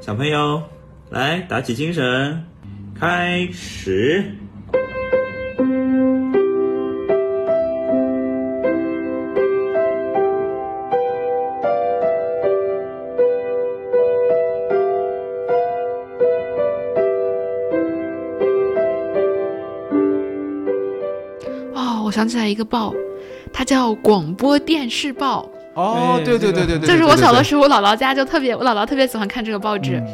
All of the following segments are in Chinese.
小朋友，来打起精神，开始。哦，我想起来一个报，它叫广播电视报。哦，对对对对对，就是我小的，时候，我姥姥家就特别，我姥姥特别喜欢看这个报纸，嗯。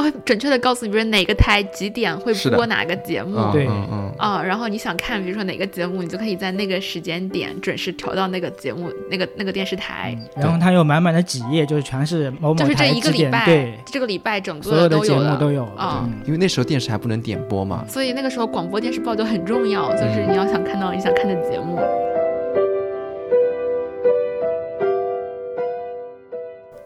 会准确的告诉你，比如哪个台几点会播哪个节目。嗯对。嗯嗯，啊、然后你想看，比如说哪个节目，你就可以在那个时间点准时调到那个节目、那个那个电视台。然后它有满满的几页，就是全是某某就是这一个礼拜对，，这个礼拜整所有的节个都有了目都有啊嗯因为那时候电视还不能点播嘛，所以那个时候广播电视报就很重要，就是你要想看到你想看的节目。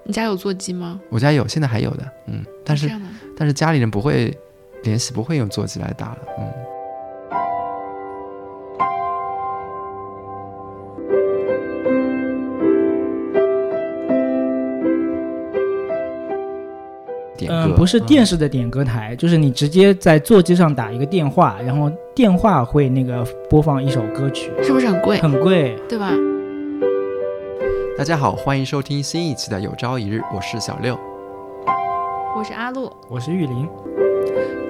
你家有座机吗？我家有，现在还有的，嗯，但是但是家里人不会联系，不会用座机来打了，嗯。点歌，嗯，不是电视的点歌台，就是你直接在座机上打一个电话，然后电话会那个播放一首歌曲，是不是很贵？很贵。对吧？大家好，欢迎收听新一期的《有朝一日》，我是小六。我是阿路，我是玉林，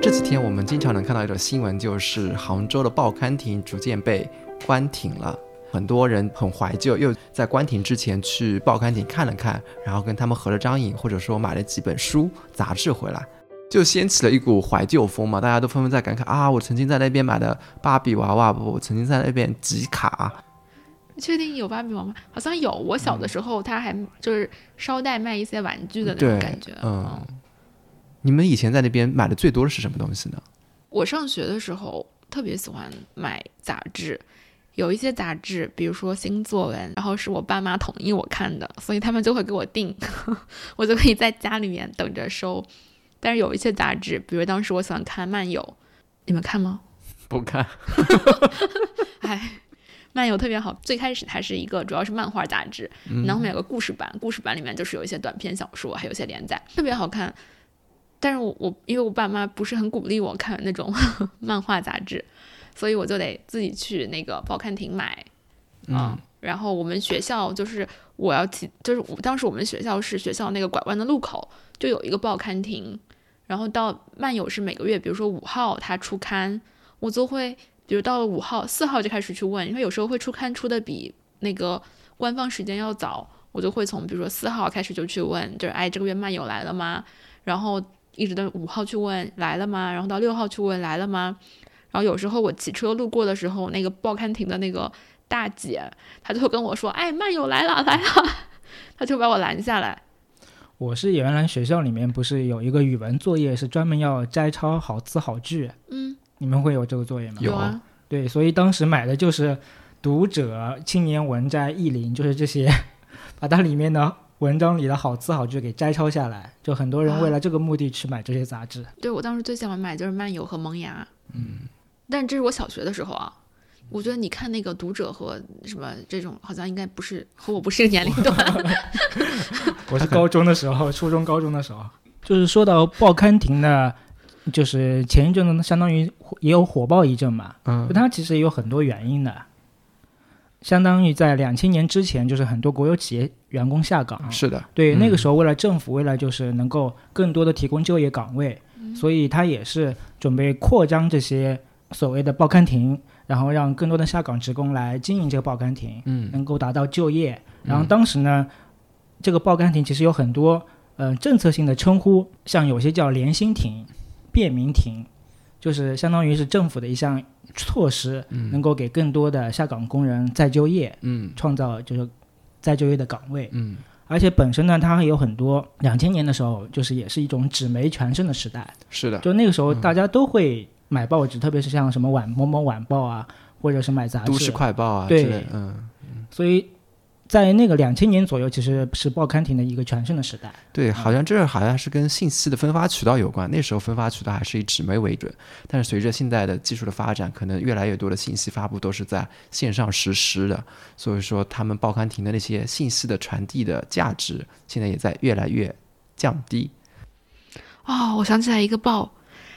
这几天我们经常能看到一种新闻，就是杭州的报刊亭逐渐被关停了。很多人很怀旧，又在关停之前去报刊亭看了看，然后跟他们合了张影，或者说买了几本书、杂志回来，就掀起了一股怀旧风嘛。大家都纷纷在感慨啊，我曾经在那边买的芭比娃娃，不，我曾经在那边集卡。你确定有芭比娃娃？好像有。我小的时候，他还就是捎带卖一些玩具的那种感觉。嗯，你们以前在那边买的最多的是什么东西呢？我上学的时候特别喜欢买杂志，有一些杂志，比如说新作文，然后是我爸妈同意我看的，所以他们就会给我订，我就可以在家里面等着收。但是有一些杂志，比如当时我喜欢看漫游，你们看吗？不看。哎，漫游特别好。最开始它是一个主要是漫画杂志，然后后面有个故事版，故事版里面就是有一些短篇小说，还有一些连载，特别好看。但是我我因为我爸妈不是很鼓励我看那种 漫画杂志，所以我就得自己去那个报刊亭买啊、然后我们学校就是我要骑，就是我当时我们学校是学校那个拐弯的路口就有一个报刊亭，然后到漫游是每个月，比如说五号它出刊，我就会比如到了五号、四号就开始去问，因为有时候会出刊出的比那个官方时间要早，我就会从比如说四号开始就去问，就是哎这个月漫友来了吗？然后一直到五号去问来了吗？然后到六号去问来了吗？然后有时候我骑车路过的时候，那个报刊亭的那个大姐，她就会跟我说：“哎，漫友来了来了。” 她就把我拦下来。我是原来学校里面不是有一个语文作业是专门要摘抄好词好句，嗯，你们会有这个作业吗？有啊，对，所以当时买的就是《读者》《青年文摘》《意林》，就是这些，把它里面的文章里的好词好句给摘抄下来。就很多人为了这个目的去买这些杂志。对我当时最喜欢买就是漫游和萌芽。嗯，但这是我小学的时候啊。我觉得你看那个读者和什么这种，好像应该不是和我不是一个年龄段。我是高中的时候，初中、高中的时候，就是说到报刊亭呢，就是前一阵子相当于也有火爆一阵嘛，嗯它其实也有很多原因的。相当于在两千年之前，就是很多国有企业员工下岗，是的，对，嗯那个时候为了政府为了就是能够更多的提供就业岗位，所以他也是准备扩张这些所谓的报刊亭，然后让更多的下岗职工来经营这个报刊亭，嗯能够达到就业。然后当时呢，这个报刊亭其实有很多呃政策性的称呼，像有些叫联心亭、便民亭，就是相当于是政府的一项措施，能够给更多的下岗工人再就业，嗯。创造就是再就业的岗位。嗯。而且本身呢，它还有很多两千年的时候，就是也是一种纸媒全盛的时代，是的，就那个时候大家都会买报纸，特别是像什么晚某某晚报啊，或者是买杂志，都市快报啊对之类，嗯，所以在那个两千年左右，其实是报刊亭的一个全盛的时代。对，好像这好像是跟信息的分发渠道有关。那时候分发渠道还是以纸媒为准，但是随着现在的技术的发展，可能越来越多的信息发布都是在线上实施的，所以说他们报刊亭的那些信息的传递的价值，现在也在越来越降低。哦，我想起来一个报，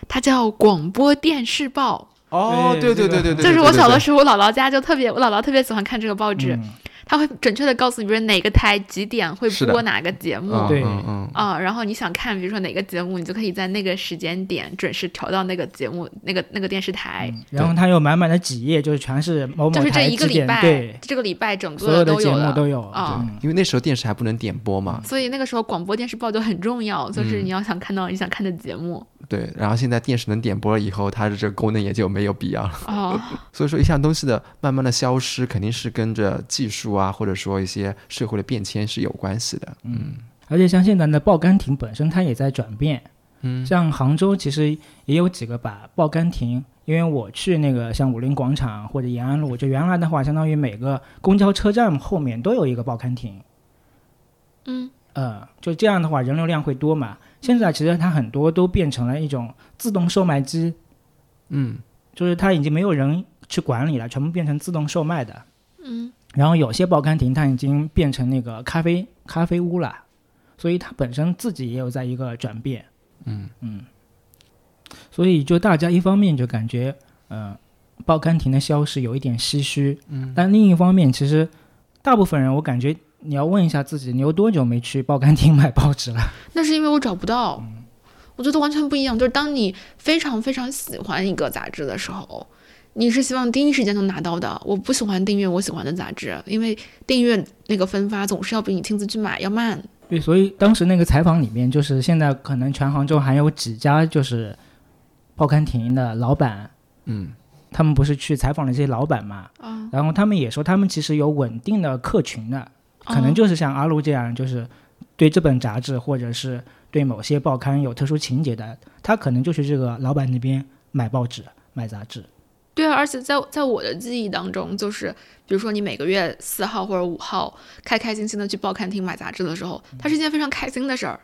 它叫广播电视报。哦，对对对对对，就是我小的时时候，我姥姥家就特别，我姥姥特别喜欢看这个报纸，嗯他会准确的告诉你，比如哪个台几点会播哪个节目。嗯然后你想看，比如说哪个节目，你就可以在那个时间点准时调到那个节目、那个那个电视台。然后它有满满的几页，就是全是某某就是这台几点，一个礼拜对，，这个礼拜整所有的节个都有了。目都有啊对因为那时候电视还不能点播嘛，所以那个时候广播电视报就很重要，就是嗯你要想看到你想看的节目。对，然后现在电视能点播了以后，它的这个功能也就没有必要了。哦，所以说，一项东西的慢慢的消失，肯定是跟着技术啊，或者说一些社会的变迁是有关系的。嗯而且像现在的报刊亭本身它也在转变，嗯像杭州其实也有几个把报刊亭，因为我去那个像武林广场或者延安路，就原来的话，相当于每个公交车站后面都有一个报刊亭，嗯，呃，就这样的话人流量会多嘛。现在其实它很多都变成了一种自动售卖机，嗯就是它已经没有人去管理了，全部变成自动售卖的。嗯，然后有些报刊亭它已经变成那个咖啡咖啡屋了，所以它本身自己也有在一个转变。嗯嗯，所以就大家一方面就感觉，呃，报刊亭的消失有一点唏嘘，嗯，但另一方面，其实大部分人我感觉你要问一下自己，你有多久没去报刊亭买报纸了？那是因为我找不到。我觉得完全不一样，就是当你非常非常喜欢一个杂志的时候，你是希望第一时间能拿到的。我不喜欢订阅我喜欢的杂志，因为订阅那个分发总是要比你亲自去买要慢。对，所以当时那个采访里面，就是现在可能全杭州还有几家就是报刊亭的老板，嗯他们不是去采访了这些老板嘛，啊，然后他们也说他们其实有稳定的客群的，可能哦就是像阿卢这样，就是对这本杂志或者是对某些报刊有特殊情节的，他可能就是这个老板那边买报纸、买杂志。对啊，而且在在我的记忆当中，就是比如说你每个月四号或者五号开开心心的去报刊亭买杂志的时候，它是一件非常开心的事儿。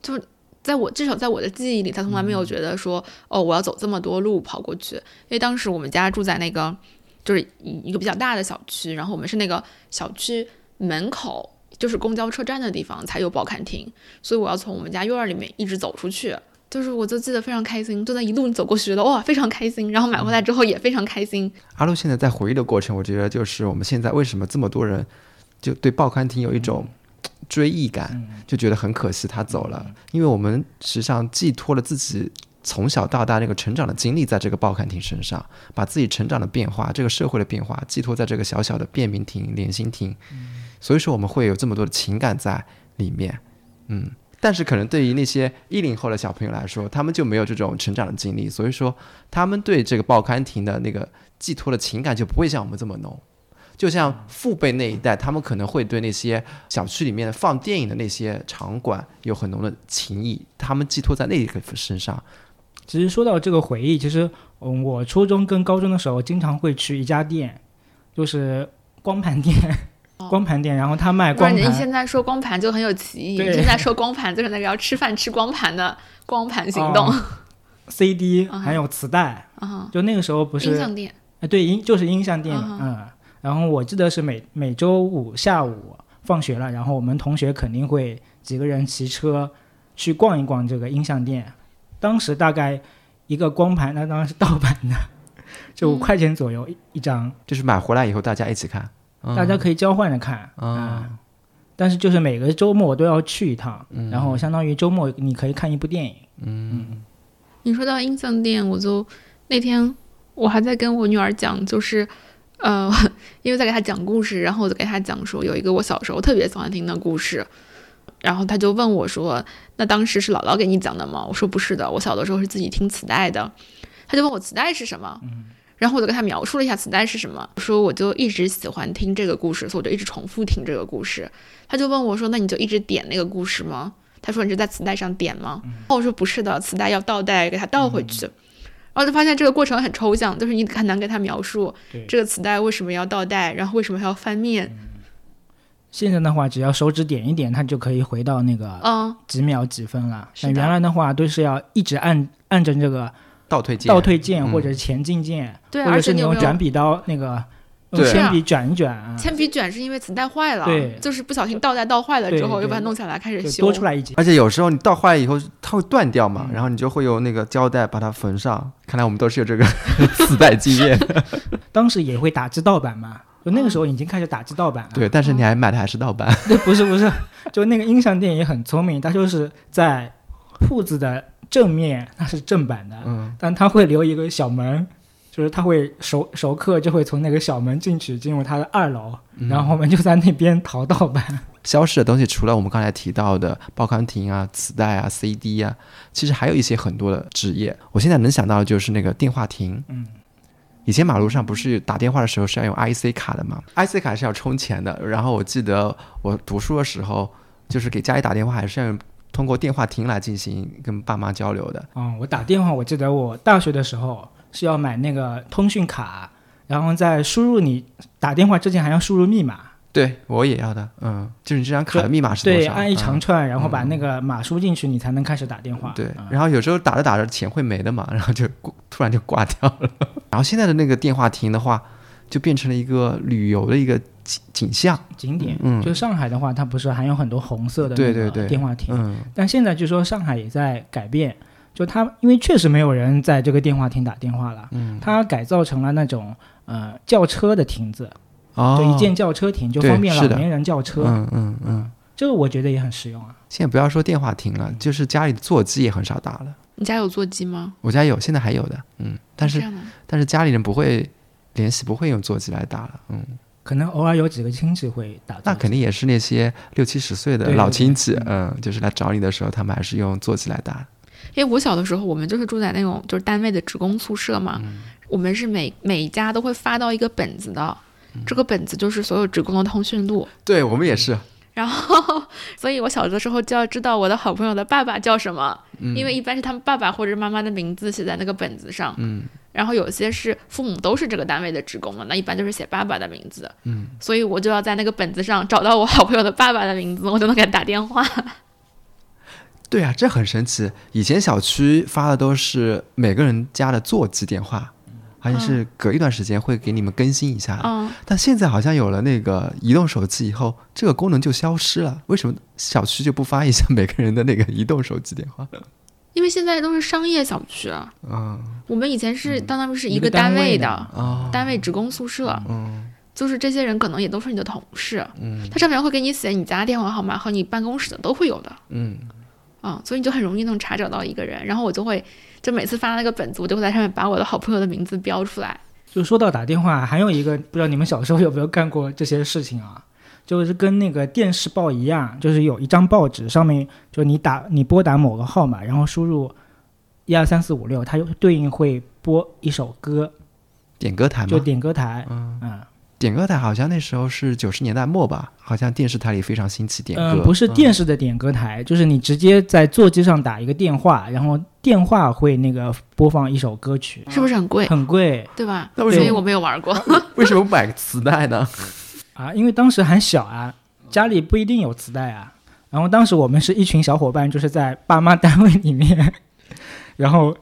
就是在我至少在我的记忆里，他从来没有觉得说，哦，我要走这么多路跑过去。因为当时我们家住在那个就是一一个比较大的小区，然后我们是那个小区门口就是公交车站的地方才有报刊亭，所以我要从我们家院儿里面一直走出去。就是我就记得非常开心，就在一路走过去，觉得哇非常开心，然后买回来之后也非常开心。阿露现在在回忆的过程，我觉得就是我们现在为什么这么多人就对报刊亭有一种追忆感，就觉得很可惜他走了，因为我们实际上寄托了自己从小到大那个成长的经历在这个报刊亭身上，把自己成长的变化、这个社会的变化寄托在这个小小的便民亭、联心亭，所以说我们会有这么多的情感在里面，嗯。但是可能对于那些一零后的小朋友来说，他们就没有这种成长的经历，所以说他们对这个报刊亭的那个寄托的情感就不会像我们这么浓。就像父辈那一代，他们可能会对那些小区里面放电影的那些场馆有很浓的情谊，他们寄托在那个身上。其实说到这个回忆，其实嗯，我初中跟高中的时候经常会去一家店，就是光盘店，光盘店，然后他卖光盘。你现在说光盘就很有歧义，对。你现在说光盘就是那个要吃饭吃光盘的光盘行动。哦。CD 还有磁带，啊，就那个时候不是音像店。哎，对，音就是音像店，啊嗯。然后我记得是每每周五下午放学了，然后我们同学肯定会几个人骑车去逛一逛这个音像店。当时大概一个光盘，那当然是盗版的，就五嗯。块钱左右一一张，就是买回来以后大家一起看，嗯、大家可以交换着看。啊嗯但是就是每个周末都要去一趟，嗯然后相当于周末你可以看一部电影。嗯你说到音像店，我就那天我还在跟我女儿讲，就是呃，因为在给她讲故事，然后我就给她讲说有一个我小时候特别喜欢听的故事，然后她就问我说：“那当时是姥姥给你讲的吗？”我说：“不是的，我小的时候是自己听磁带的。”她就问我磁带是什么，然后我就跟他描述了一下磁带是什么，说我就一直喜欢听这个故事，所以我就一直重复听这个故事。他就问我说：“那你就一直点那个故事吗？”他说：“你是在磁带上点吗？”然后我说：“不是的，磁带要倒带，给它倒回去。然后就发现这个过程很抽象，就是你很难给他描述这个磁带为什么要倒带，然后为什么还要翻面。现在的话，只要手指点一点，它就可以回到那个嗯，几秒几分了。是的但原来的话，都是要一直按按着这个倒退键，倒退键嗯或者前进键，对，或者是而且你有没有你用转笔刀那个对用铅笔卷一卷啊，铅笔卷是因为磁带坏了，对就是不小心倒带倒坏了之后，又把它弄下来开始修。多出来一节。而且有时候你倒坏了以后，它会断掉嗯嘛，然后你就会用那个胶带把它缝上。看来我们都是有这个 磁带经验。当时也会打制盗版嘛，就那个时候已经开始打制盗版了。对，但是你还买的还是盗版。对，不是不是，就那个音像店也很聪明，它就是在铺子的正面它是正版的，嗯，但它会留一个小门，就是他会熟熟客就会从那个小门进去，进入他的二楼，嗯然后我们就在那边淘盗版。消失的东西，除了我们刚才提到的报刊亭啊、磁带啊、CD 啊，其实还有一些很多的职业。我现在能想到的就是那个电话亭。嗯，以前马路上不是打电话的时候是要用 IC 卡的嘛？IC 卡是要充钱的。然后我记得我读书的时候，就是给家里打电话还是要用通过电话亭来进行跟爸妈交流的。嗯，我打电话，我记得我大学的时候是要买那个通讯卡，然后在输入你打电话之前还要输入密码，对我也要的，嗯，就是你这张卡的密码是多对，少？按一长嗯串，然后把那个码输进去，你才能开始打电话。对嗯，然后有时候打着打着钱会没的嘛，然后就突然就挂掉了。然后现在的那个电话亭的话，就变成了一个旅游的一个景景象。景点，嗯。就上海的话，它不是还有很多红色的那个对对。对电话亭，嗯，但现在据说上海也在改变，就它因为确实没有人在这个电话亭打电话了，嗯，它改造成了那种呃轿车的亭子，哦，就一键轿车亭，就方便老年人叫车，嗯嗯嗯。这个我觉得也很实用啊。现在不要说电话亭了，就是家里的座机也很少打了。你家有座机吗？我家有，现在还有的，嗯，但是但是家里人不会联系，不会用座机来打了，嗯，可能偶尔有几个亲戚会打，那肯定也是那些六七十岁的对对对老亲戚，嗯，就是来找你的时候，他们还是用座机来打。因为我小的时候，我们就是住在那种就是单位的职工宿舍嘛，我们是每每家都会发到一个本子的，这个本子就是所有职工的通讯录。对我们也是，然后，所以我小的时候就要知道我的好朋友的爸爸叫什么，嗯。因为一般是他们爸爸或者妈妈的名字写在那个本子上。嗯然后有些是父母都是这个单位的职工嘛，那一般就是写爸爸的名字。嗯，所以我就要在那个本子上找到我好朋友的爸爸的名字，我就能给他打电话。对啊，这很神奇。以前小区发的都是每个人家的座机电话，好像是隔一段时间会给你们更新一下的。嗯，但现在好像有了那个移动手机以后，这个功能就消失了。为什么小区就不发一下每个人的那个移动手机电话？因为现在都是商业小区啊，嗯我们以前是当当于是一一个个单位位的单位职工宿舍，嗯就是这些人可能也都是你的同事，嗯他上面会给你写你家电话号码和你办公室的都会有的。嗯，啊、所以你就很容易能查找到一个人，然后我就会就每次发那个本子，我就会在上面把我的好朋友的名字标出来。就说到打电话，还有一个不知道你们小时候有没有干过这些事情啊？就是跟那个电视报一样，就是有一张报纸上面，就你打你拨打某个号码，然后输入一二三四五六，它就对应会播一首歌，点歌台就？点歌台。嗯，嗯点歌台好像那时候是九十年代末吧，好像电视台里非常兴起点歌。嗯，不是电视的点歌台，就是你直接在座机上打一个电话，然后电话会那个播放一首歌曲，是不是很贵？很贵对吧？那为什么所以我没有玩过。为什么不买个磁带呢？啊，因为当时还小啊，家里不一定有磁带啊。然后当时我们是一群小伙伴，就是在爸妈单位里面，然后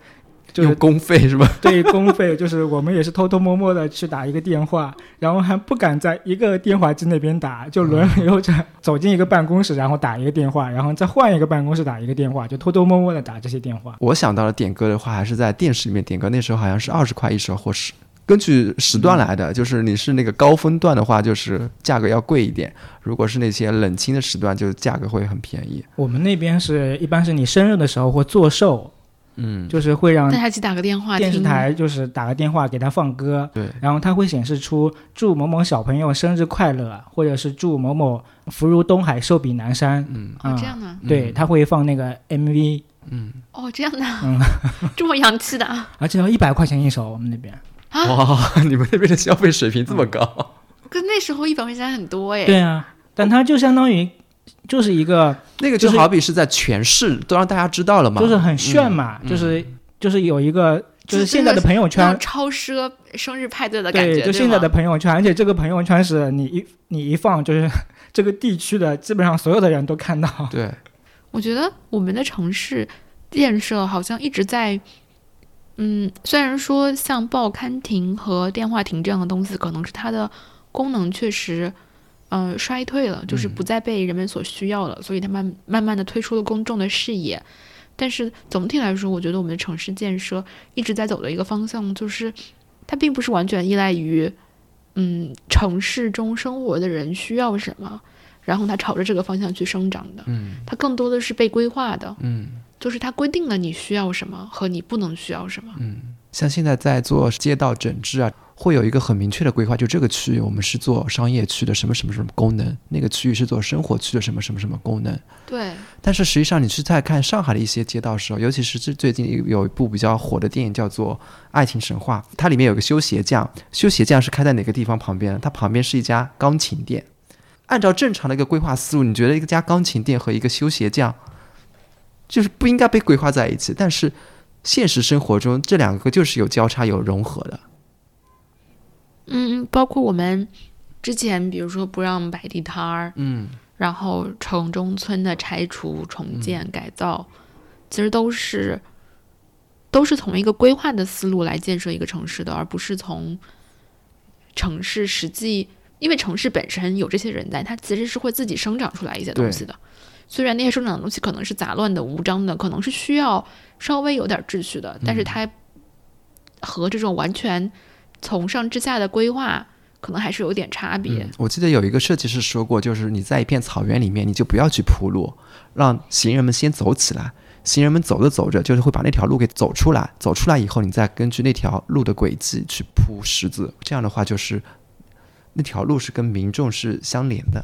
就是用公费是吧？对公费，就是我们也是偷偷摸摸的去打一个电话，然后还不敢在一个电话机那边打，就轮流着走进一个办公室，然后打一个电话，然后再换一个办公室打一个电话，就偷偷摸摸的打这些电话。我想到了点歌的话，还是在电视里面点歌，那时候好像是二十块一首，或是根据时段来的，就是你是那个高峰段的话，就是价格要贵一点；如果是那些冷清的时段，就价格会很便宜。我们那边是一般是你生日的时候或做寿，嗯，就是会让大家一起打个电话电视台就是打个电话给他放歌，对，然后他会显示出祝某某小朋友生日快乐，或者是祝某某福如东海，寿比南山。嗯。这样的对，他会放那个 MV，嗯，哦，这样的，嗯。这么洋气的啊！而且要一百块钱一首，我们那边。哇，你们那边的消费水平这么高？跟那时候一百块钱很多哎。对啊，但它就相当于就是一个，那个就就是好比是在全市都让大家知道了嘛，就是很炫嘛，嗯。就是就是有一个就是现在的朋友圈，超奢生日派对的感对，觉，就现在的朋友圈，而且这个朋友圈是你一你一放，就是 这个地区的基本上所有的人都看到。对，我觉得我们的城市建设好像一直在，嗯，虽然说像报刊亭和电话亭这样的东西，可能是它的功能确实，嗯、衰退了，就是不再被人们所需要了，所以它慢慢慢的退出了公众的视野。但是总体来说，我觉得我们的城市建设一直在走的一个方向，就是它并不是完全依赖于，嗯，城市中生活的人需要什么，然后它朝着这个方向去生长的。嗯它更多的是被规划的，嗯就是它规定了你需要什么和你不能需要什么。嗯，像现在在做街道整治啊，会有一个很明确的规划，就这个区域我们是做商业区的什么什么什么功能，那个区域是做生活区的什么什么什么功能。对，但是实际上，你去在看上海的一些街道的时候，尤其是最最近有一部比较火的电影叫做《爱情神话》，它里面有个修鞋匠，修鞋匠是开在哪个地方旁边呢？它旁边是一家钢琴店。按照正常的一个规划思路，你觉得一个家钢琴店和一个修鞋匠，就是不应该被规划在一起，但是现实生活中这两个就是有交叉有融合的。嗯，包括我们之前，比如说不让摆地摊儿，嗯然后城中村的拆除、重建、改造，其实都是都是从一个规划的思路来建设一个城市的，而不是从城市实际，因为城市本身有这些人在，它其实是会自己生长出来一些东西的。虽然那些生长的东西可能是杂乱的、无章的，可能是需要稍微有点秩序的，但是它和这种完全从上至下的规划，可能还是有点差别。嗯，我记得有一个设计师说过，就是你在一片草原里面，你就不要去铺路，让行人们先走起来。行人们走着走着，就是会把那条路给走出来。走出来以后，你再根据那条路的轨迹去铺石子。这样的话，就是那条路是跟民众是相连的。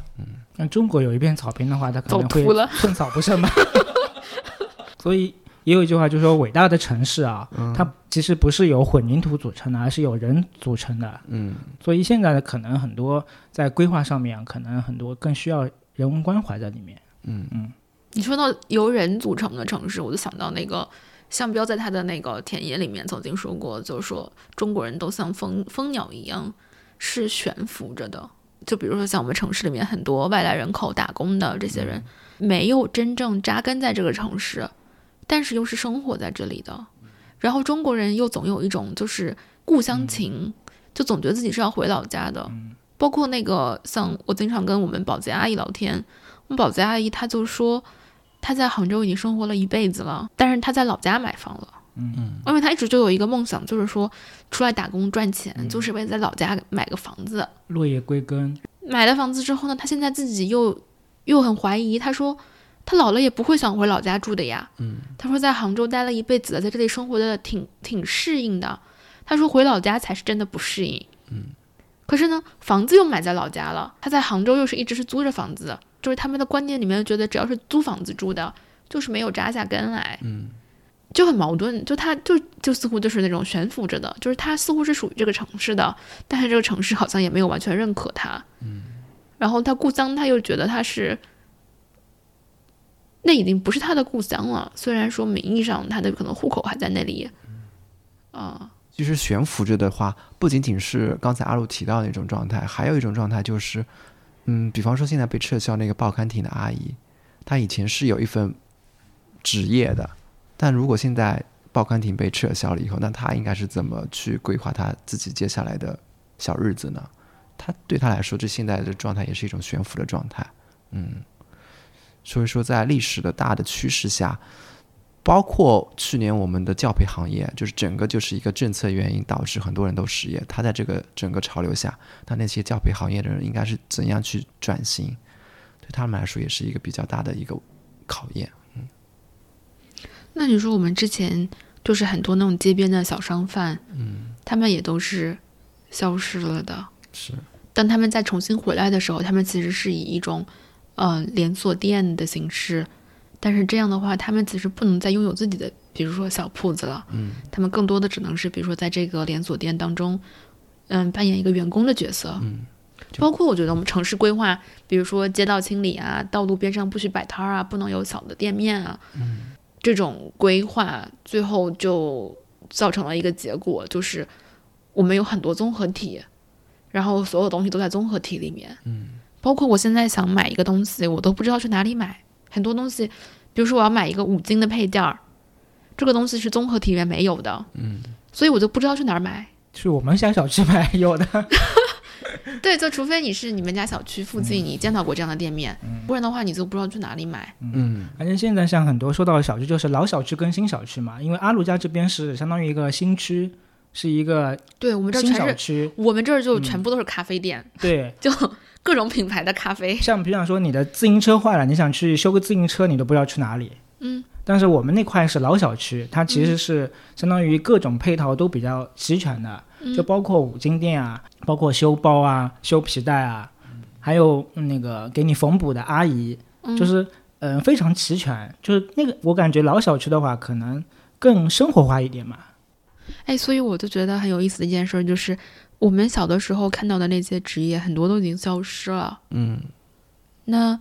那中国有一片草坪的话，它可能会寸草不生嘛。所以也有一句话，就是说伟大的城市啊，它其实不是由混凝土组成的，而是由人组成的。嗯所以现在的可能很多在规划上面啊，可能很多更需要人文关怀在里面。嗯你说到由人组成的城市，我就想到那个项彪在他的那个田野里面曾经说过，就是说中国人都像蜂蜂鸟一样是悬浮着的。就比如说像我们城市里面很多外来人口打工的这些人，没有真正扎根在这个城市，但是又是生活在这里的。然后中国人又总有一种就是故乡情，就总觉得自己是要回老家的。包括那个像我经常跟我们保洁阿姨聊天，我们保洁阿姨她就说，她在杭州已经生活了一辈子了，但是她在老家买房了。嗯因为他一直就有一个梦想，就是说出来打工赚钱，就是为了在老家买个房子。落叶归根，买了房子之后呢，他现在自己又又很怀疑，他说他老了也不会想回老家住的呀。嗯，他说在杭州待了一辈子，在这里生活的挺挺适应的。他说回老家才是真的不适应。嗯，可是呢，房子又买在老家了，他在杭州又是一直是租着房子，就是他们的观念里面觉得只要是租房子住的，就是没有扎下根来。嗯就很矛盾，就他就就似乎就是那种悬浮着的，就是他似乎是属于这个城市的，但是这个城市好像也没有完全认可他。嗯，然后他故乡他又觉得他是，那已经不是他的故乡了。虽然说名义上他的可能户口还在那里，啊、其实悬浮着的话，不仅仅是刚才阿路提到的那种状态，还有一种状态就是，嗯，比方说现在被撤销那个报刊亭的阿姨，她以前是有一份职业的，但如果现在报刊亭被撤销了以后，那他应该是怎么去规划他自己接下来的小日子呢？他对他来说，这现在的状态也是一种悬浮的状态，嗯，所以说在历史的大的趋势下，包括去年我们的教培行业，就是整个就是一个政策原因导致很多人都失业。他在这个整个潮流下，那那些教培行业的人应该是怎样去转型？对他们来说也是一个比较大的一个考验。那你说我们之前就是很多那种街边的小商贩，嗯，他们也都是消失了的。是，当他们再重新回来的时候，他们其实是以一种呃连锁店的形式，但是这样的话，他们其实不能再拥有自己的，比如说小铺子了，嗯，他们更多的只能是比如说在这个连锁店当中，嗯，扮演一个员工的角色，嗯，就包括我觉得我们城市规划，比如说街道清理啊，道路边上不许摆摊儿啊，不能有小的店面啊，嗯，这种规划最后就造成了一个结果，就是我们有很多综合体，然后所有东西都在综合体里面。嗯，包括我现在想买一个东西，我都不知道去哪里买。很多东西，比如说我要买一个五金的配件儿，这个东西是综合体里面没有的，嗯，所以我就不知道去哪儿买。是我们家小区买有的，对，就除非你是你们家小区附近你见到过这样的店面，不然的话你就不知道去哪里买。嗯，反正现在像很多说到的小区，就是老小区跟新小区嘛，因为阿鲁家这边是相当于一个新区，是一个对我们这儿全是，区，我们这儿就全部都是咖啡店，对。就各种品牌的咖啡。像比方说你的自行车坏了，你想去修个自行车，你都不知道去哪里。嗯，但是我们那块是老小区，它其实是相当于各种配套都比较齐全的，嗯就包括五金店啊，包括修包啊、修皮带啊，还有嗯那个给你缝补的阿姨，嗯就是嗯、呃非常齐全。就是那个我感觉老小区的话，可能更生活化一点嘛。哎，所以我就觉得很有意思的一件事儿就是，我们小的时候看到的那些职业，很多都已经消失了。嗯，那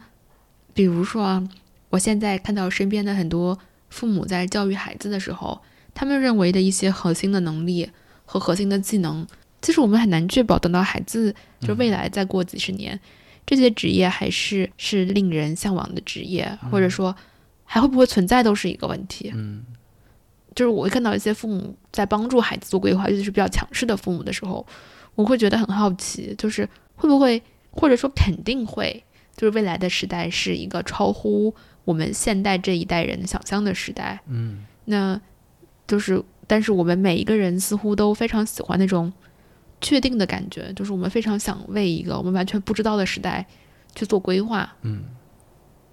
比如说啊，我现在看到身边的很多父母在教育孩子的时候，他们认为的一些核心的能力和核心的技能，其实我们很难确保等到孩子就未来再过几十年，这些职业还是是令人向往的职业，或者说还会不会存在，都是一个问题。嗯，就是我会看到一些父母在帮助孩子做规划，尤其是比较强势的父母的时候，我会觉得很好奇，就是会不会，或者说肯定会，就是未来的时代是一个超乎我们现代这一代人想象的时代。嗯，那就是，但是我们每一个人似乎都非常喜欢那种确定的感觉，就是我们非常想为一个我们完全不知道的时代去做规划。嗯，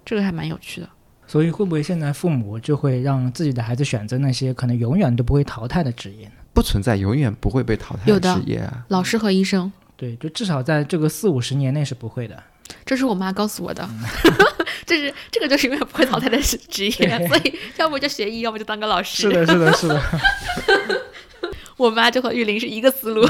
这个还蛮有趣的。所以会不会现在父母就会让自己的孩子选择那些可能永远都不会淘汰的职业呢？不存在永远不会被淘汰的职业啊。老师和医生，对，就至少在这个四五十年内是不会的。这是我妈告诉我的，这是这个就是永远不会淘汰的职业，所以要不就学医，要不就当个老师。是的，是的，是的。我妈就和玉林是一个思路，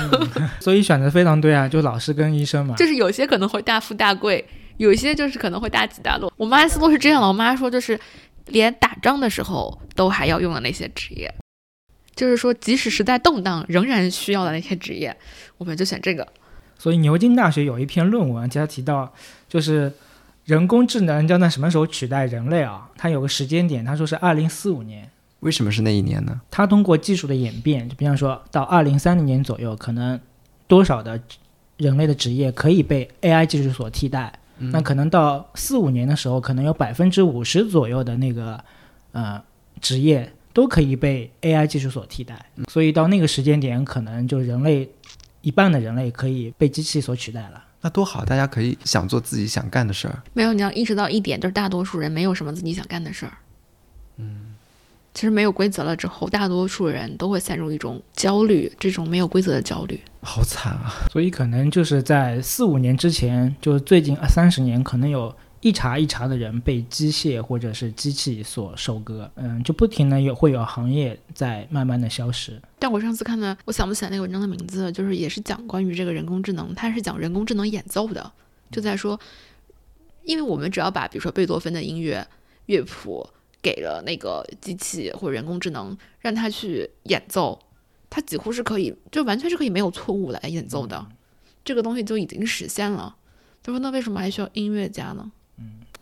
所以选择非常对啊，就老师跟医生嘛。就是有些可能会大富大贵，有一些就是可能会大起大落。我妈的思路是这样的，我妈说就是连打仗的时候都还要用的那些职业，就是说即使时代动荡，仍然需要的那些职业，我们就选这个。所以牛津大学有一篇论文，其他提到就是人工智能将在什么时候取代人类啊？它有个时间点，他说是二零四五年。为什么是那一年呢？它通过技术的演变，就比方说到二零三零年左右，可能多少的人类的职业可以被 AI 技术所替代。那可能到四五年的时候，可能有百分之五十左右的那个呃职业都可以被 AI 技术所替代。所以到那个时间点，可能就人类一半的人类可以被机器所取代了。那多好，大家可以想做自己想干的事儿。没有，你要意识到一点，就是大多数人没有什么自己想干的事儿。嗯，其实没有规则了之后，大多数人都会陷入一种焦虑，这种没有规则的焦虑。好惨啊！所以可能就是在四五年之前，就最近二三十年，可能有一茬一茬的人被机械或者是机器所收割，嗯，就不停的有会有行业在慢慢的消失。但我上次看的，我想不起来那个文章的名字，就是也是讲关于这个人工智能，它是讲人工智能演奏的，就在说，因为我们只要把比如说贝多芬的音乐乐谱给了那个机器或者人工智能，让它去演奏，它几乎是可以，就完全是可以没有错误来演奏的，这个东西就已经实现了。他说那为什么还需要音乐家呢？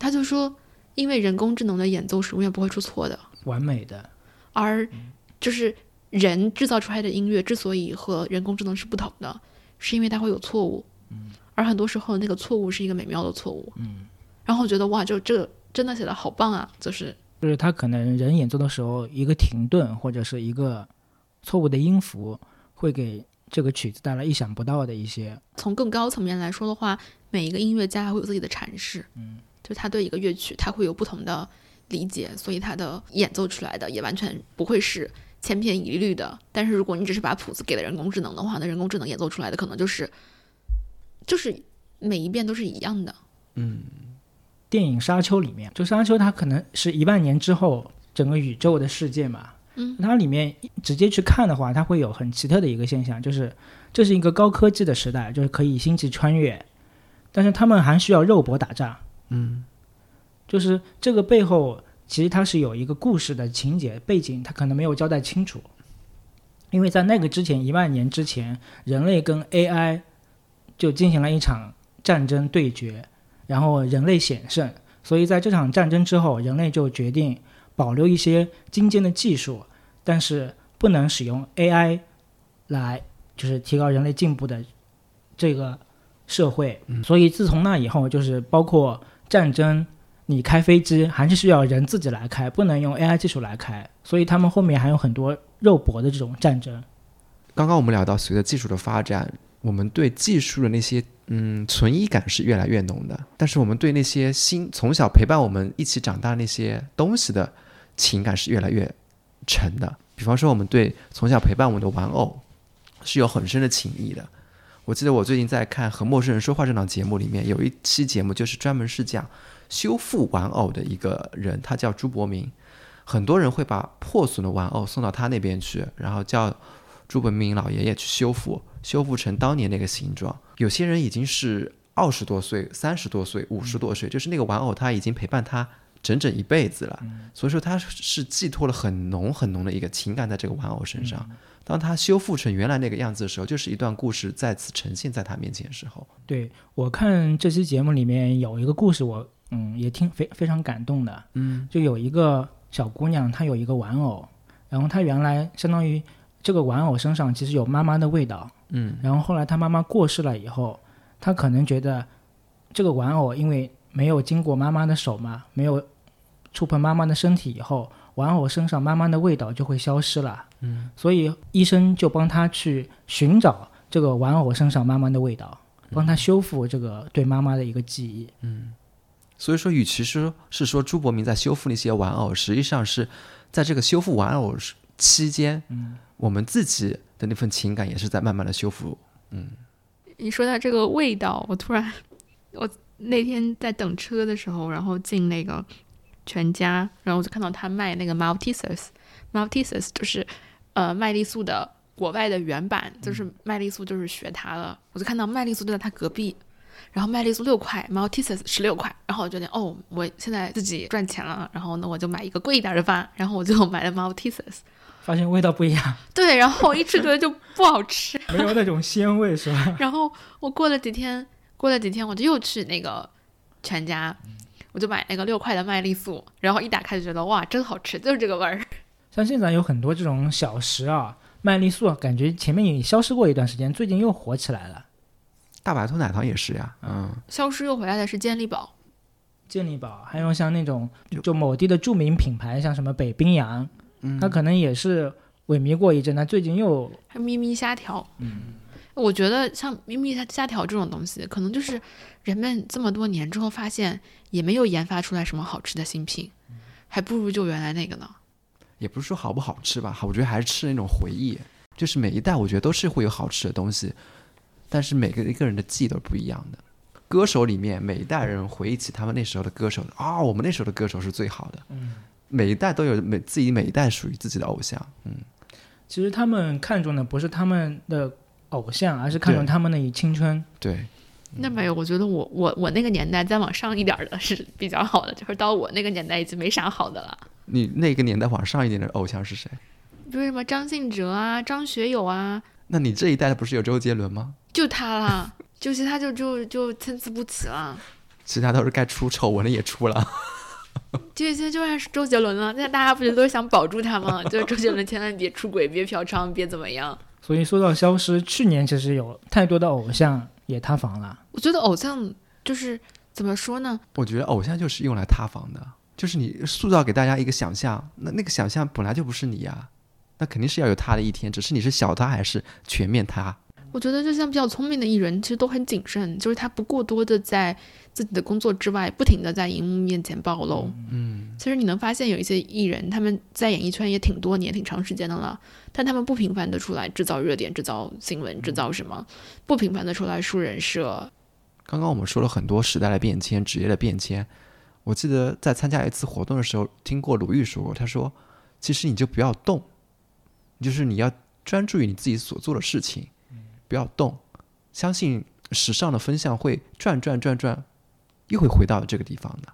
嗯，他就说，因为人工智能的演奏是永远不会出错的。完美的，而就是人制造出来的音乐之所以和人工智能是不同的，是因为它会有错误，嗯。而很多时候那个错误是一个美妙的错误，嗯，然后我觉得哇，就这个真的写的好棒啊，就是。就是他可能人演奏的时候一个停顿或者是一个错误的音符，会给这个曲子带来意想不到的一些，从更高层面来说的话，每一个音乐家会有自己的阐释，嗯，就他对一个乐曲他会有不同的理解，所以他的演奏出来的也完全不会是千篇一律的。但是如果你只是把谱子给了人工智能的话，那人工智能演奏出来的可能就是就是每一遍都是一样的。嗯电影《沙丘》里面，就《沙丘》它可能是一万年之后整个宇宙的世界嘛，嗯，它里面直接去看的话，它会有很奇特的一个现象，就是这是一个高科技的时代，就是可以星际穿越，但是他们还需要肉搏打仗，嗯，就是这个背后其实它是有一个故事的情节背景，它可能没有交代清楚，因为在那个之前一万年之前，人类跟 AI 就进行了一场战争对决，然后人类险胜，所以在这场战争之后，人类就决定保留一些精尖的技术，但是不能使用 AI 来就是提高人类进步的这个社会。所以自从那以后，就是包括战争，你开飞机还是需要人自己来开，不能用 AI 技术来开。所以他们后面还有很多肉搏的这种战争。刚刚我们聊到，随着技术的发展，我们对技术的那些嗯存疑感是越来越浓的，但是我们对那些新从小陪伴我们一起长大那些东西的情感是越来越沉的。比方说，我们对从小陪伴我们的玩偶是有很深的情谊的。我记得我最近在看《和陌生人说话》这档节目里面，有一期节目就是专门是讲修复玩偶的一个人，他叫朱伯明。很多人会把破损的玩偶送到他那边去，然后叫朱伯明老爷爷去修复，修复成当年那个形状。有些人已经是二十多岁、三十多岁、五十多岁，就是那个玩偶他已经陪伴他整整一辈子了，所以说他是寄托了很浓很浓的一个情感在这个玩偶身上。当他修复成原来那个样子的时候，就是一段故事再次呈现在他面前的时候。对我看这期节目里面有一个故事，我嗯也挺非非常感动的。嗯，就有一个小姑娘，她有一个玩偶，然后她原来相当于这个玩偶身上其实有妈妈的味道。嗯，然后后来她妈妈过世了以后，她可能觉得这个玩偶因为没有经过妈妈的手嘛，没有触碰妈妈的身体以后，玩偶身上妈妈的味道就会消失了。嗯，所以医生就帮他去寻找这个玩偶身上妈妈的味道，帮他修复这个对妈妈的一个记忆。嗯所以说，与其说是说朱伯明在修复那些玩偶，实际上是在这个修复玩偶期间，嗯，我们自己的那份情感也是在慢慢的修复。嗯你说到这个味道，我突然，我那天在等车的时候，然后进那个全家，然后我就看到他卖那个 Maltesers，Maltesers 就是呃麦丽素的国外的原版，就是麦丽素就是学它的，我就看到麦丽素就在他隔壁，然后麦丽素六块，Maltesers 十六块，然后我就觉得哦，我现在自己赚钱了，然后呢我就买一个贵一点的吧，然后我就买了 Maltesers，发现味道不一样，对，然后我一吃觉得就不好吃，没有那种鲜味，是吧？然后我过了几天，过了几天，我就又去那个全家，我就买那个六块的麦丽素，然后一打开就觉得哇，真好吃，就是这个味儿。像现在有很多这种小食啊，麦丽素，感觉前面也消失过一段时间，最近又火起来了。大白兔奶糖也是呀，嗯，消失又回来的是健力宝，健力宝，还有像那种就某地的著名品牌，像什么北冰洋，嗯它可能也是萎靡过一阵，但最近又还有咪咪虾条。嗯，我觉得像咪咪虾虾条这种东西，可能就是人们这么多年之后发现也没有研发出来什么好吃的新品，还不如就原来那个呢。也不是说好不好吃吧，我觉得还是吃那种回忆，就是每一代我觉得都是会有好吃的东西，但是每个一个人的记忆都是不一样的。歌手里面每一代人回忆起他们那时候的歌手啊，我们那时候的歌手是最好的。嗯，每一代都有每自己每一代属于自己的偶像。嗯，其实他们看重的不是他们的偶像，而是看重他们的以青春。对，那没有，我觉得我我我那个年代再往上一点的是比较好的，就是到我那个年代已经没啥好的了。你那个年代往上一点的偶像是谁？比如什么张信哲啊、张学友啊，那你这一代的不是有周杰伦吗？就他啦，就其他就就就参差不齐了。其他都是该出丑闻的也出了。就现在就算是周杰伦了，现在大家不是都是想保住他吗？就是周杰伦千万别出轨，别嫖娼，别怎么样。所以说到消失，去年其实有太多的偶像也塌房了。我觉得偶像就是怎么说呢？我觉得偶像就是用来塌房的，就是你塑造给大家一个想象，那那个想象本来就不是你呀，那肯定是要有他的一天，只是你是小他还是全面他。我觉得就像比较聪明的艺人，其实都很谨慎，就是他不过多的在自己的工作之外，不停的在荧幕面前暴露。嗯，其实你能发现有一些艺人，他们在演艺圈也挺多年、挺长时间的了，但他们不频繁的出来制造热点、制造新闻、制造什么，不频繁的出来树人设。刚刚我们说了很多时代的变迁、职业的变迁。我记得在参加一次活动的时候，听过鲁豫说过，他说：“其实你就不要动，就是你要专注于你自己所做的事情，不要动，相信时尚的风向会转转转转，又会回到这个地方的。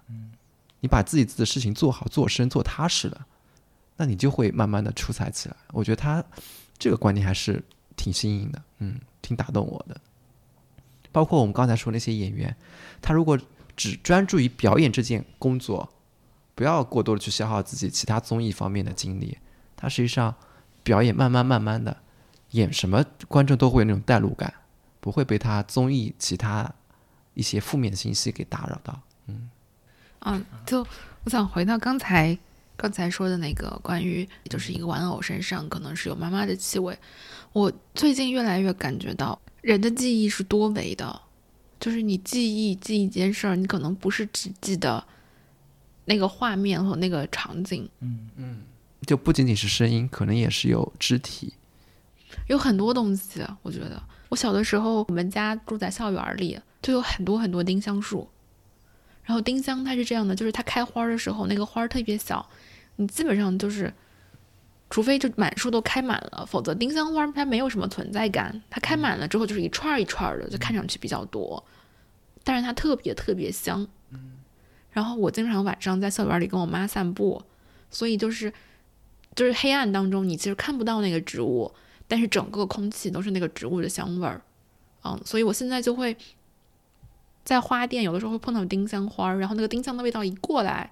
你把自己自己的事情做好、做深、做踏实了，那你就会慢慢的出彩起来。我觉得他这个观点还是挺新颖的，嗯，挺打动我的。包括我们刚才说那些演员，他如果只专注于表演这件工作，不要过多的去消耗自己其他综艺方面的精力，他实际上表演慢慢慢慢的演什么，观众都会有那种代入感，不会被他综艺其他一些负面信息给打扰到。嗯，就我想回到刚才刚才说的那个关于，就是一个玩偶身上可能是有妈妈的气味。我最近越来越感觉到，人的记忆是多维的，就是你记忆记一件事儿，你可能不是只记得那个画面和那个场景，嗯嗯就不仅仅是声音，可能也是有肢体。有很多东西。我觉得我小的时候，我们家住在校园里，就有很多很多丁香树。然后丁香它是这样的，就是它开花的时候，那个花儿特别小，你基本上就是，除非就满树都开满了，否则丁香花它没有什么存在感。它开满了之后就是一串儿一串儿的，就看上去比较多，但是它特别特别香。然后我经常晚上在校园里跟我妈散步，所以就是就是黑暗当中，你其实看不到那个植物，但是整个空气都是那个植物的香味儿。嗯，所以我现在就会在花店，有的时候会碰到丁香花儿，然后那个丁香的味道一过来，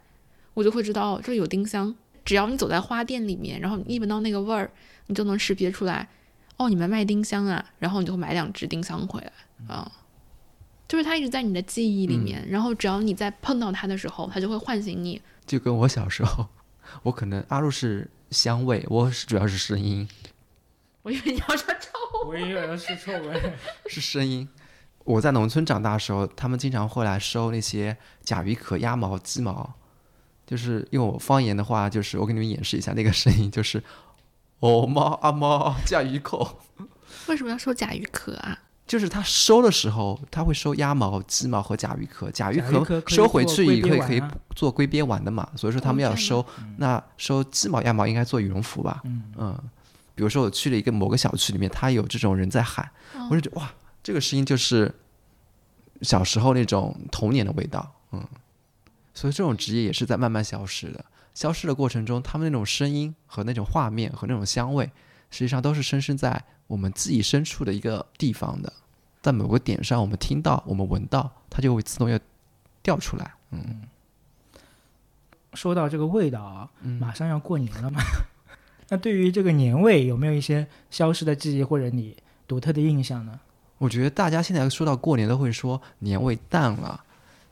我就会知道哦这里有丁香。只要你走在花店里面，然后你一闻到那个味儿，你就能识别出来，哦，你们卖丁香啊，然后你就会买两只丁香回来啊。就是它一直在你的记忆里面，然后只要你在碰到它的时候，它就会唤醒你。就跟我小时候，我可能阿露是香味，我是主要是声音，我以为你要说臭，我以为是臭味。是声音。我在农村长大的时候，他们经常会来收那些甲鱼壳、鸭毛、鸡毛，就是用我方言的话，就是我给你们演示一下那个声音，就是“哦猫啊猫甲鱼口为什么要收甲鱼壳啊？”，就是他收的时候，他会收鸭毛、鸡毛和甲鱼壳，甲鱼壳收回去以后可以做龟鳖丸的嘛，所以说他们要收。那收鸡毛、鸭毛应该做羽绒服吧？嗯比如说我去了一个某个小区里面，他有这种人在喊，哦我就觉得哇，这个声音就是小时候那种童年的味道，嗯，所以这种职业也是在慢慢消失的。消失的过程中，他们那种声音和那种画面和那种香味，实际上都是深深在我们记忆深处的一个地方的，在某个点上，我们听到，我们闻到，它就会自动要调出来。嗯说到这个味道啊，嗯马上要过年了嘛。那对于这个年味，有没有一些消失的记忆或者你独特的印象呢？我觉得大家现在说到过年都会说年味淡了，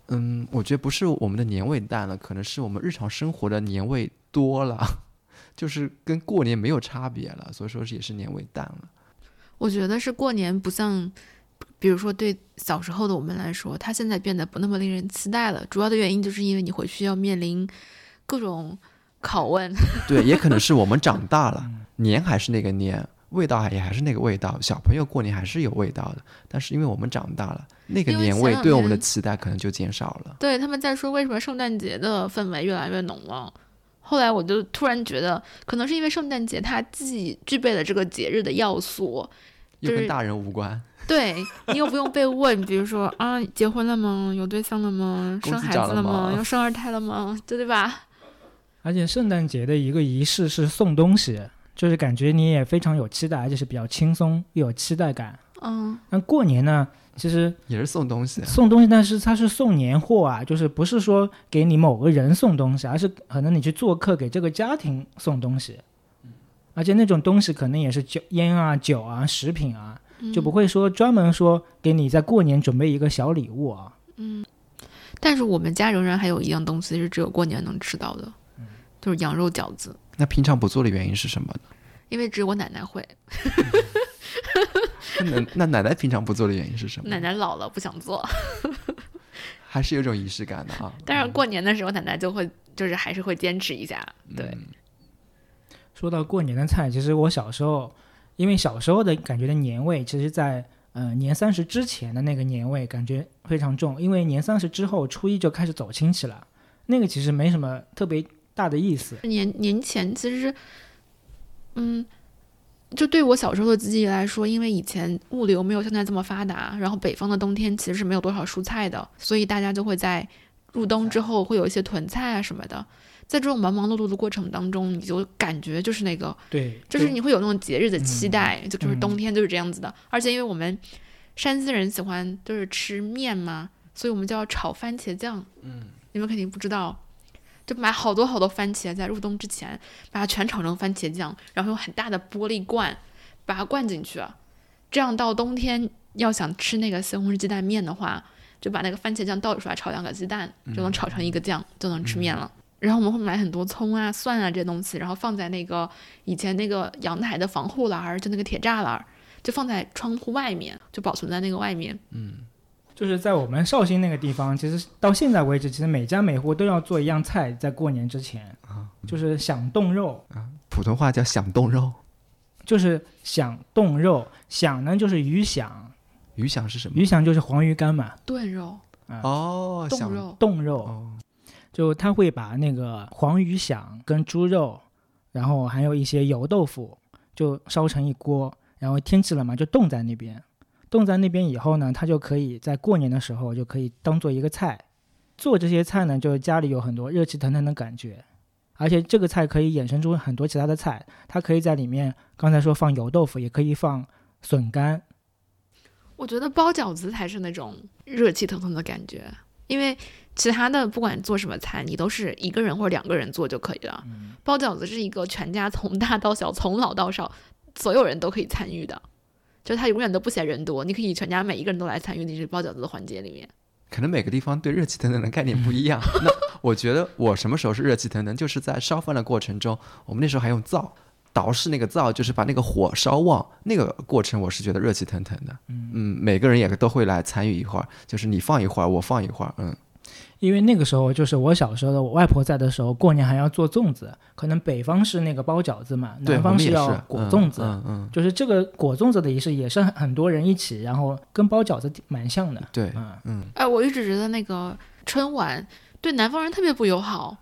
嗯，我觉得不是我们的年味淡了，可能是我们日常生活的年味多了，就是跟过年没有差别了，所以说也是年味淡了。我觉得是过年不像，比如说对小时候的我们来说，它现在变得不那么令人期待了。主要的原因就是因为你回去要面临各种拷问。对，也可能是我们长大了，年还是那个年，味道也还是那个味道，小朋友过年还是有味道的，但是因为我们长大了，那个年味对我们的期待可能就减少了。对，他们在说为什么圣诞节的氛围越来越浓了。后来我就突然觉得，可能是因为圣诞节它既具备了这个节日的要素，就是又跟大人无关，对你又不用被问，比如说啊，结婚了吗？有对象了吗？生孩子了吗吗？要生二胎了吗？对对吧？而且圣诞节的一个仪式是送东西，就是感觉你也非常有期待，而且是比较轻松又有期待感。嗯，那过年呢，其实也是送东西。送东西，但是它是送年货啊，就是不是说给你某个人送东西，而是可能你去做客给这个家庭送东西，而且那种东西可能也是酒、烟啊、酒啊、食品啊，就不会说专门说给你在过年准备一个小礼物啊。嗯但是我们家仍然还有一样东西是只有过年能吃到的，就是羊肉饺子，那平常不做的原因是什么呢？因为只有我奶奶会，那奶那奶奶平常不做的原因是什么？奶奶老了不想做，还是有种仪式感的啊。但是过年的时候奶奶就会就是还是会坚持一下，对，说到过年的菜，其实我小时候，因为小时候的感觉的年味，其实在呃年三十之前的那个年味感觉非常重，因为年三十之后初一就开始走亲戚了，那个其实没什么特别大的意思。年年前其实，嗯，就对我小时候的记忆来说，因为以前物流没有现在这么发达，然后北方的冬天其实是没有多少蔬菜的，所以大家就会在入冬之后会有一些囤菜啊什么的。在这种忙忙碌碌的过程当中，你就感觉就是那个，对，就是你会有那种节日的期待，就就是嗯冬天就是这样子的。而且因为我们山西人喜欢就是吃面嘛，所以我们就要炒番茄酱。嗯，你们肯定不知道，就买好多好多番茄，在入冬之前把它全炒成番茄酱，然后用很大的玻璃罐把它灌进去，这样到冬天要想吃那个西红柿鸡蛋面的话，就把那个番茄酱倒出来炒两个鸡蛋，就能炒成一个酱，就能吃面了。然后我们会买很多葱啊、蒜啊这些东西，然后放在那个以前那个阳台的防护栏儿，就那个铁栅栏儿，就放在窗户外面，就保存在那个外面。就是在我们绍兴那个地方，其实到现在为止，其实每家每户都要做一样菜，在过年之前啊，就是响冻肉啊，普通话叫响冻肉，就是响冻肉，响呢就是鱼响，鱼响是什么？鱼响就是黄鱼干嘛，炖肉啊、哦，响冻肉，冻肉，哦，就他会把那个黄鱼响跟猪肉，然后还有一些油豆腐，就烧成一锅，然后天气冷嘛，就冻在那边。冻在那边以后呢，它就可以在过年的时候就可以当做一个菜。做这些菜呢，就是家里有很多热气腾腾的感觉，而且这个菜可以衍生出很多其他的菜，它可以在里面，刚才说放油豆腐，也可以放笋干。我觉得包饺子才是那种热气腾腾的感觉，因为其他的不管做什么菜，你都是一个人或者两个人做就可以了。包饺子是一个全家从大到小，从老到少，所有人都可以参与的，就它永远都不嫌人多，你可以全家每一个人都来参与你这包饺子的环节里面。可能每个地方对热气腾腾的概念不一样。那我觉得我什么时候是热气腾腾，就是在烧饭的过程中，我们那时候还用灶，倒式那个灶，就是把那个火烧旺，那个过程我是觉得热气腾腾的。嗯每个人也都会来参与一会儿，就是你放一会儿，我放一会儿，嗯，因为那个时候就是我小时候的，我外婆在的时候，过年还要做粽子。可能北方是那个包饺子嘛，南方是要裹粽子。嗯嗯，就是这个裹粽子的仪式也是很很多人一起，然后跟包饺子蛮像的。对，嗯，嗯，哎，我一直觉得那个春晚对南方人特别不友好，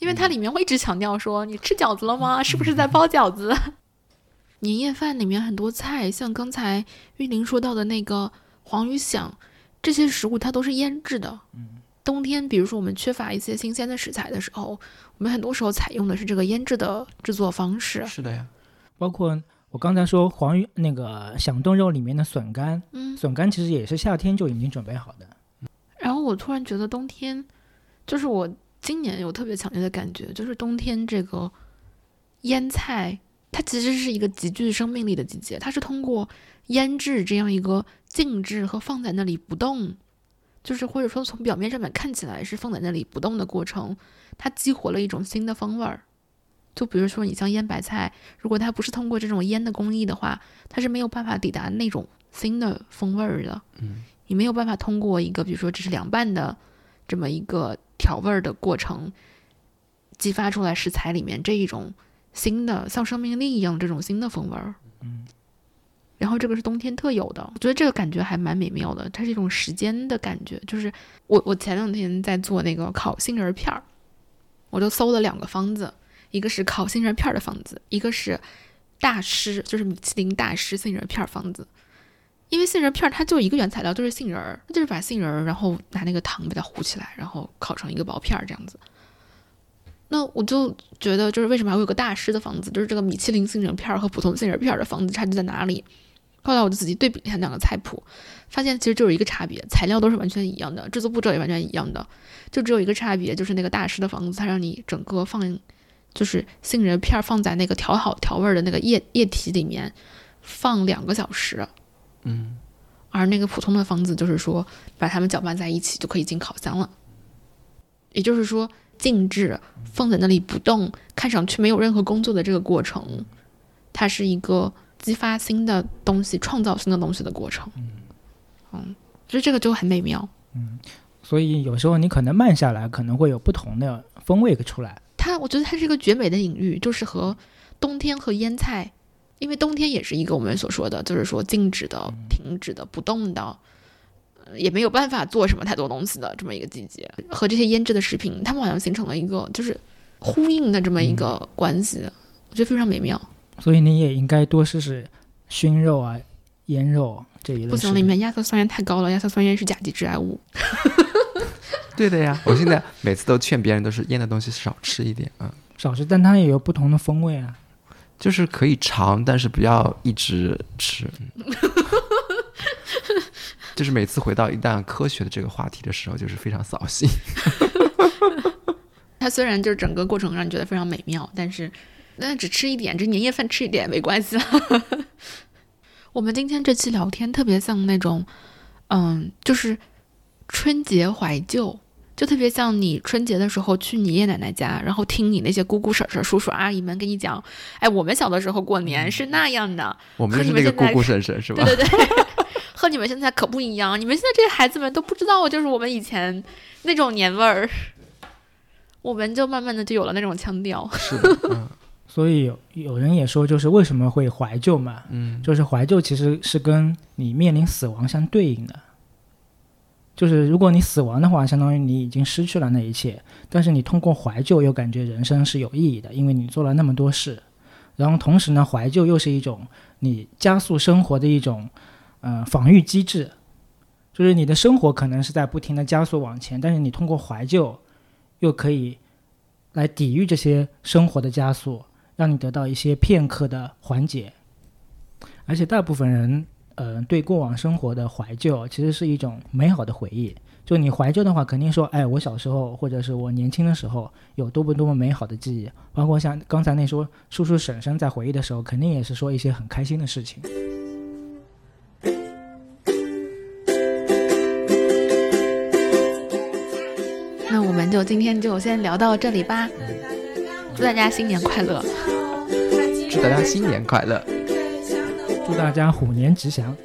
因为它里面会一直强调说你吃饺子了吗？是不是在包饺子？年夜饭里面很多菜，像刚才玉玲说到的那个黄鱼响，这些食物它都是腌制的。冬天，比如说我们缺乏一些新鲜的食材的时候，我们很多时候采用的是这个腌制的制作方式。是的呀，包括我刚才说黄鱼那个响冻肉里面的笋干，嗯，笋干其实也是夏天就已经准备好的。然后我突然觉得冬天，就是我今年有特别强烈的感觉，就是冬天这个腌菜，它其实是一个极具生命力的季节，它是通过腌制这样一个静置和放在那里不动，就是或者说从表面上面看起来是放在那里不动的过程，它激活了一种新的风味儿。就比如说你像腌白菜，如果它不是通过这种腌的工艺的话，它是没有办法抵达那种新的风味儿的。嗯，你没有办法通过一个比如说只是凉拌的这么一个调味儿的过程，激发出来食材里面这一种新的像生命力一样这种新的风味儿。嗯，然后这个是冬天特有的，我觉得这个感觉还蛮美妙的，它是一种时间的感觉。就是我我前两天在做那个烤杏仁片儿，我就搜了两个方子，一个是烤杏仁片儿的方子，一个是大师，就是米其林大师杏仁片儿方子。因为杏仁片儿它就一个原材料，就是杏仁儿，它就是把杏仁儿，然后拿那个糖把它糊起来，然后烤成一个薄片儿这样子。那我就觉得，就是为什么还会有个大师的房子，就是这个米其林杏仁片儿和普通杏仁片儿的房子差距在哪里？后来我就仔细对比了一下两个菜谱，发现其实就有一个差别，材料都是完全一样的，制作步骤也完全一样的，就只有一个差别，就是那个大师的房子，它让你整个放，就是杏仁片儿放在那个调好调味儿的那个液液体里面放两个小时，嗯，而那个普通的房子就是说把它们搅拌在一起就可以进烤箱了，也就是说静置放在那里不动，看上去没有任何工作的这个过程，它是一个激发新的东西、创造新的东西的过程。嗯，所以这个就很美妙。嗯所以有时候你可能慢下来，可能会有不同的风味出来。它，我觉得它是一个绝美的隐喻，就是和冬天和腌菜，因为冬天也是一个我们所说的，就是说静止的、停止的、不动的，呃也没有办法做什么太多东西的这么一个季节，和这些腌制的食品，它们好像形成了一个就是呼应的这么一个关系，我觉得非常美妙。所以你也应该多试试熏肉啊、腌肉这一类不行。里面亚硝酸盐太高了，亚硝酸盐是甲基致癌物。对的呀，我现在每次都劝别人都是腌的东西少吃一点啊，少吃，但它也有不同的风味啊。就是可以尝，但是不要一直吃。嗯就是每次回到一旦科学的这个话题的时候，就是非常扫兴。它虽然就是整个过程让你觉得非常美妙，但是那只吃一点，这年夜饭吃一点没关系了。我们今天这期聊天特别像那种，嗯，就是春节怀旧，就特别像你春节的时候去你爷爷奶奶家，然后听你那些姑姑婶婶、叔叔阿姨们跟你讲，哎，我们小的时候过年是那样的，我们就是那个姑姑婶婶是吧？对对对，和你们现在可不一样，你们现在这些孩子们都不知道，就是我们以前那种年味儿，我们就慢慢的就有了那种腔调。是的，嗯。所以有有人也说，就是为什么会怀旧嘛？嗯，就是怀旧其实是跟你面临死亡相对应的。就是如果你死亡的话，相当于你已经失去了那一切，但是你通过怀旧又感觉人生是有意义的，因为你做了那么多事。然后同时呢，怀旧又是一种你加速生活的一种呃防御机制，就是你的生活可能是在不停的加速往前，但是你通过怀旧又可以来抵御这些生活的加速。让你得到一些片刻的缓解，而且大部分人，呃，对过往生活的怀旧，其实是一种美好的回忆。就你怀旧的话，肯定说，哎，我小时候或者是我年轻的时候，有多么多么美好的记忆。包括像刚才那说叔叔婶婶在回忆的时候，肯定也是说一些很开心的事情。就今天就先聊到这里吧。祝大家新年快乐！祝大家新年快乐！祝大家虎年吉祥！